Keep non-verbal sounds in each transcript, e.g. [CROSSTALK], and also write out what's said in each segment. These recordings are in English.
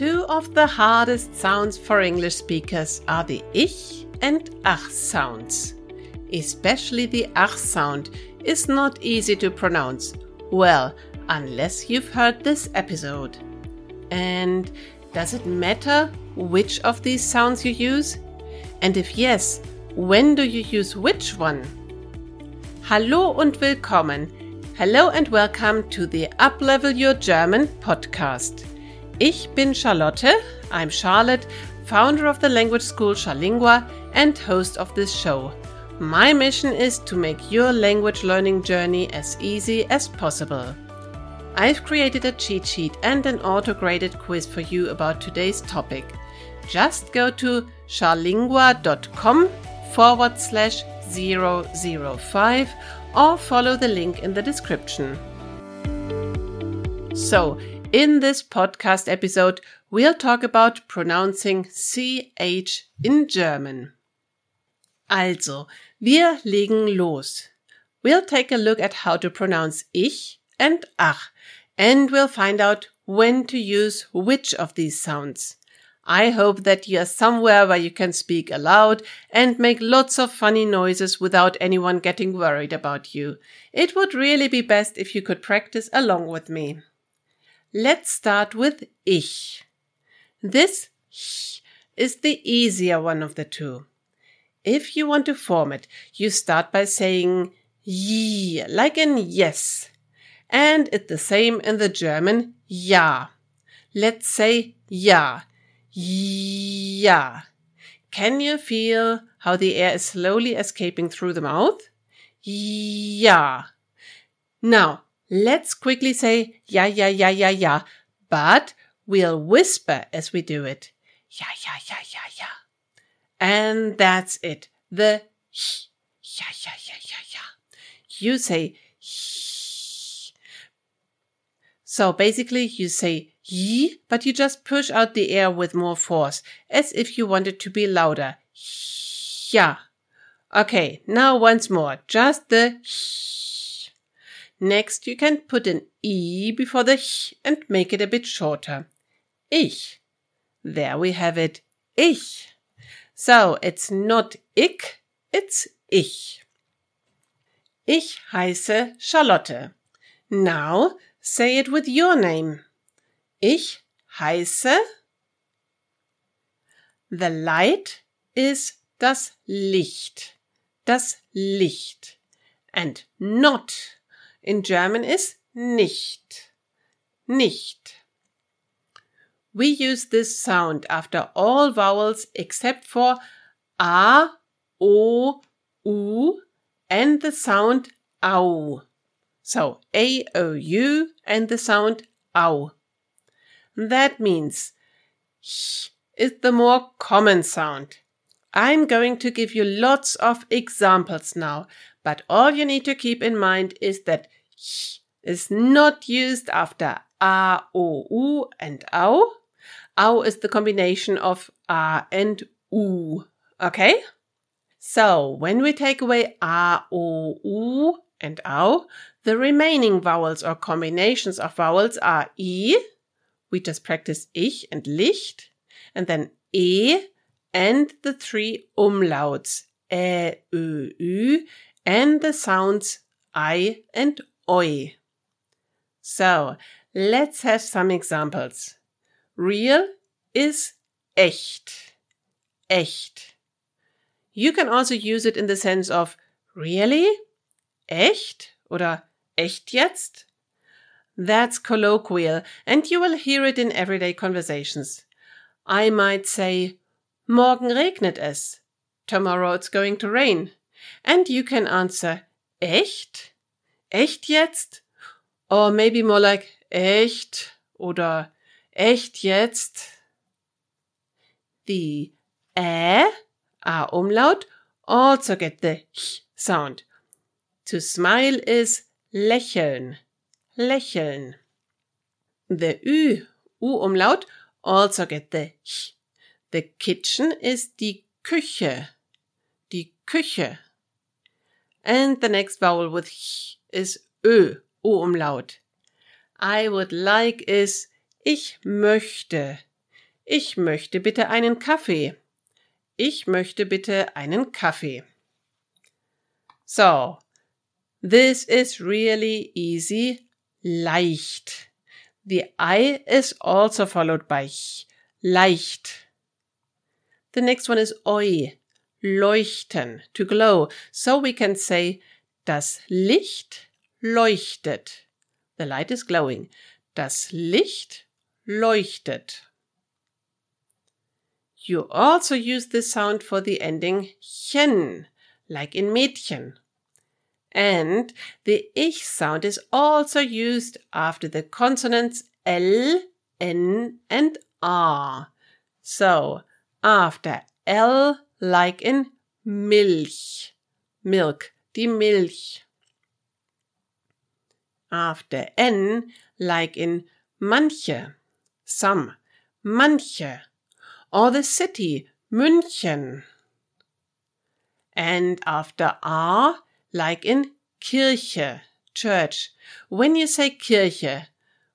Two of the hardest sounds for English speakers are the ich and ach sounds. Especially the ach sound is not easy to pronounce. Well, unless you've heard this episode. And does it matter which of these sounds you use? And if yes, when do you use which one? Hallo und willkommen. Hello and welcome to the Uplevel Your German podcast. Ich bin Charlotte. I'm Charlotte, founder of the language school Charlingua and host of this show. My mission is to make your language learning journey as easy as possible. I've created a cheat sheet and an auto graded quiz for you about today's topic. Just go to charlingua.com forward slash 005 or follow the link in the description. So, in this podcast episode, we'll talk about pronouncing CH in German. Also, wir legen los. We'll take a look at how to pronounce ich and ach, and we'll find out when to use which of these sounds. I hope that you are somewhere where you can speak aloud and make lots of funny noises without anyone getting worried about you. It would really be best if you could practice along with me. Let's start with ich. This ch is the easier one of the two. If you want to form it, you start by saying ye, like in yes. And it's the same in the German ja. Let's say ja. Ja. Can you feel how the air is slowly escaping through the mouth? Ja. Now, Let's quickly say ja, ja, ja, ja, ja, but we'll whisper as we do it. Ja, ja, ja, ja, ja. And that's it. The ja, ja, ja, ja, ja. You say. So basically you say yi, but you just push out the air with more force, as if you want it to be louder. Ja. Okay, now once more, just the. Next, you can put an E before the ch and make it a bit shorter. Ich. There we have it. Ich. So, it's not ich, it's ich. Ich heiße Charlotte. Now, say it with your name. Ich heiße. The light is das Licht. Das Licht. And not in German is nicht. Nicht. We use this sound after all vowels except for a, o, u, and the sound au. So a, o, u, and the sound au. That means sh is the more common sound. I'm going to give you lots of examples now, but all you need to keep in mind is that is not used after a, o, u, and au. Au is the combination of a and u. Okay? So when we take away a, o, u, and au, the remaining vowels or combinations of vowels are i. We just practice ich and licht, and then e and the three umlauts ä, ö, ü, and the sounds I and oi. So, let's have some examples. Real is echt. Echt. You can also use it in the sense of really? Echt? Oder echt jetzt? That's colloquial and you will hear it in everyday conversations. I might say, Morgen regnet es. Tomorrow it's going to rain. And you can answer, echt? Echt jetzt? Or maybe more like, echt? Oder echt jetzt? The ä, a umlaut, also get the ch sound. To smile is lächeln, lächeln. The ü, u umlaut, also get the ch. The kitchen is die Küche, die Küche. And the next vowel with ch is ö, o umlaut. I would like is ich möchte. Ich möchte bitte einen Kaffee. Ich möchte bitte einen Kaffee. So, this is really easy. Leicht. The I is also followed by ch. Leicht. The next one is oi. Leuchten. To glow. So we can say das Licht leuchtet. The light is glowing. Das Licht leuchtet. You also use this sound for the ending chen, like in Mädchen. And the ich sound is also used after the consonants L, N, and R. So, after L, like in Milch, milk, die Milch. After N, like in manche, some, manche, or the city, München. And after R, like in Kirche, church. When you say Kirche,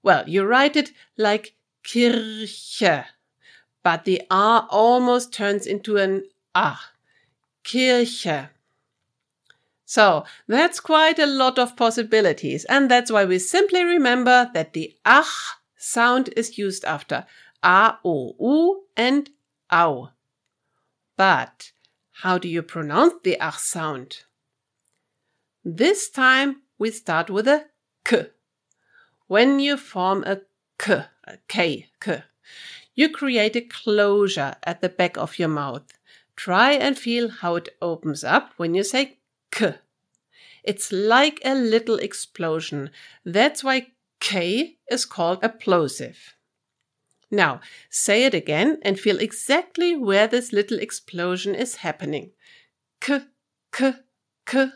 well, you write it like Kirche, but the R almost turns into an A. Kirche. So that's quite a lot of possibilities, and that's why we simply remember that the ach sound is used after a, o, u, and au. But how do you pronounce the ach sound? This time we start with a k. When you form a k, a k, k, you create a closure at the back of your mouth. Try and feel how it opens up when you say k. It's like a little explosion. That's why k is called a plosive. Now, say it again and feel exactly where this little explosion is happening. K, k, k.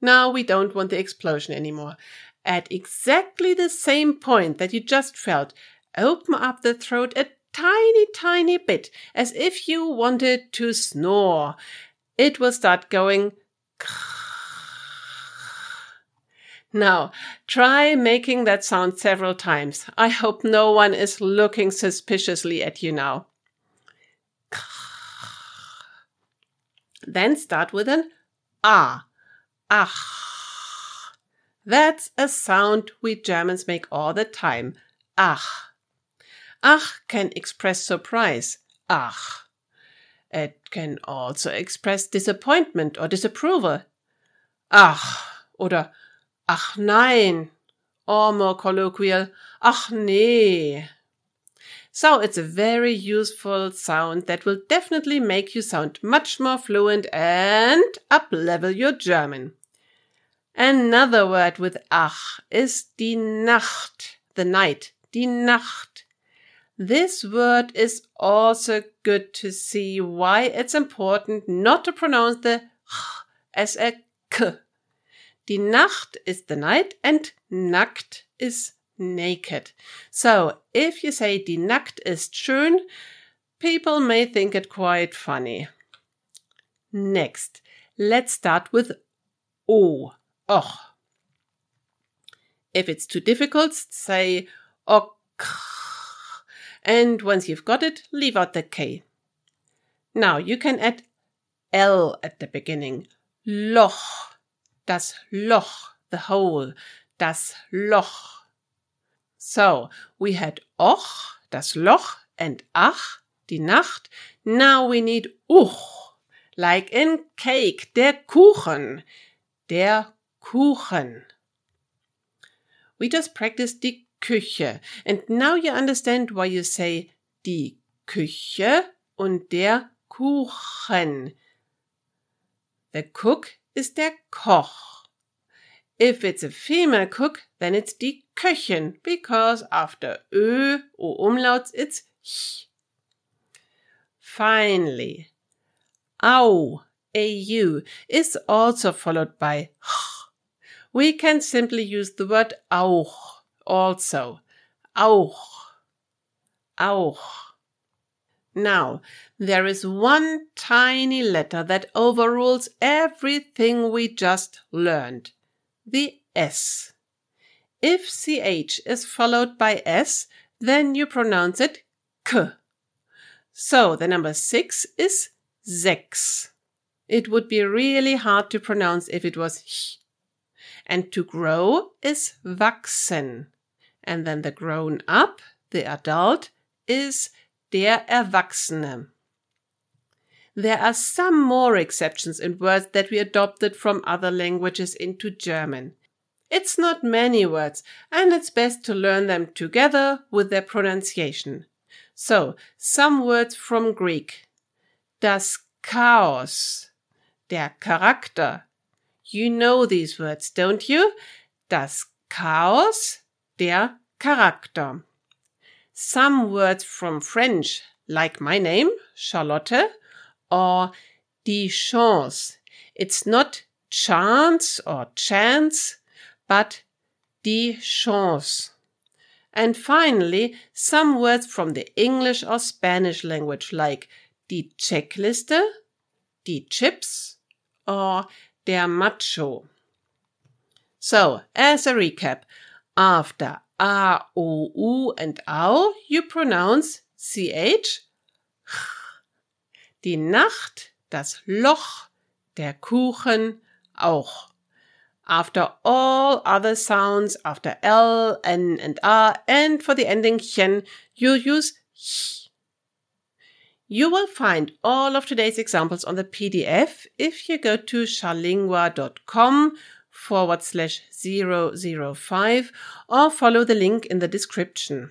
Now we don't want the explosion anymore. At exactly the same point that you just felt, open up the throat a tiny, tiny bit, as if you wanted to snore. It will start going. [LAUGHS] Now, try making that sound several times. I hope no one is looking suspiciously at you now. [LAUGHS] Then start with an ah Ach. That's a sound we Germans make all the time. Ach. Ach can express surprise. Ach. It can also express disappointment or disapproval. Ach oder ach nein. Or more colloquial, ach nee. So it's a very useful sound that will definitely make you sound much more fluent and up level your German. Another word with ach is die Nacht, the night, die Nacht. This word is also good to see why it's important not to pronounce the ch as a k. Die Nacht is the night and nackt is naked. So if you say die Nacht ist schön, people may think it quite funny. Next, let's start with O. Och. If it's too difficult, say ok. And once you've got it, leave out the K. Now you can add L at the beginning. Loch. Das Loch. The hole. Das Loch. So, we had och, das Loch, and ach, die Nacht. Now we need uch, like in cake, der Kuchen. Der Kuchen. We just practiced die Küche, and now you understand why you say die Küche und der Kuchen. The cook is der Koch. If it's a female cook, then it's die Köchin, because after Ö or umlauts, it's ch. Finally, au, au, is also followed by ch. We can simply use the word auch also. Auch. Auch. Now, there is one tiny letter that overrules everything we just learned the S. If CH is followed by S, then you pronounce it k. So the number six is sechs. It would be really hard to pronounce if it was h. And to grow is wachsen. And then the grown up, the adult, is der Erwachsene. There are some more exceptions in words that we adopted from other languages into German. It's not many words, and it's best to learn them together with their pronunciation. So, some words from Greek. Das Chaos. Der Charakter. You know these words, don't you? Das Chaos, der Charakter. Some words from French, like my name, Charlotte, or die Chance. It's not chance or chance, but die Chance. And finally, some words from the English or Spanish language like die Checkliste, die Chips, or der Macho. So, as a recap, after A, O, U and Au, you pronounce CH. Die Nacht, das Loch, der Kuchen auch. After all other sounds, after L, N, and A, and for the ending chen, you use ch. You will find all of today's examples on the PDF if you go to charlingua.com forward slash 005 or follow the link in the description.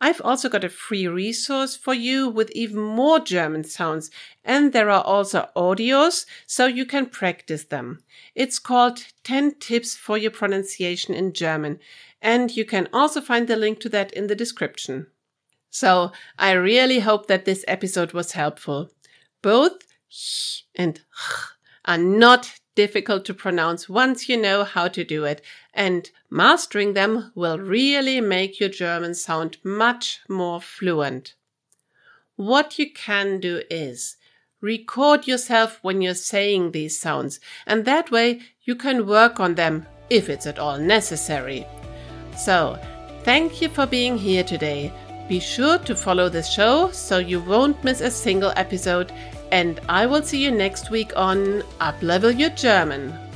I've also got a free resource for you with even more German sounds, and there are also audios so you can practice them. It's called 10 Tips for Your Pronunciation in German, and you can also find the link to that in the description. So I really hope that this episode was helpful. Both sh and ch are not difficult to pronounce once you know how to do it, and mastering them will really make your German sound much more fluent. What you can do is record yourself when you're saying these sounds, and that way you can work on them if it's at all necessary. So, thank you for being here today. Be sure to follow this show so you won't miss a single episode and I will see you next week on Uplevel Your German.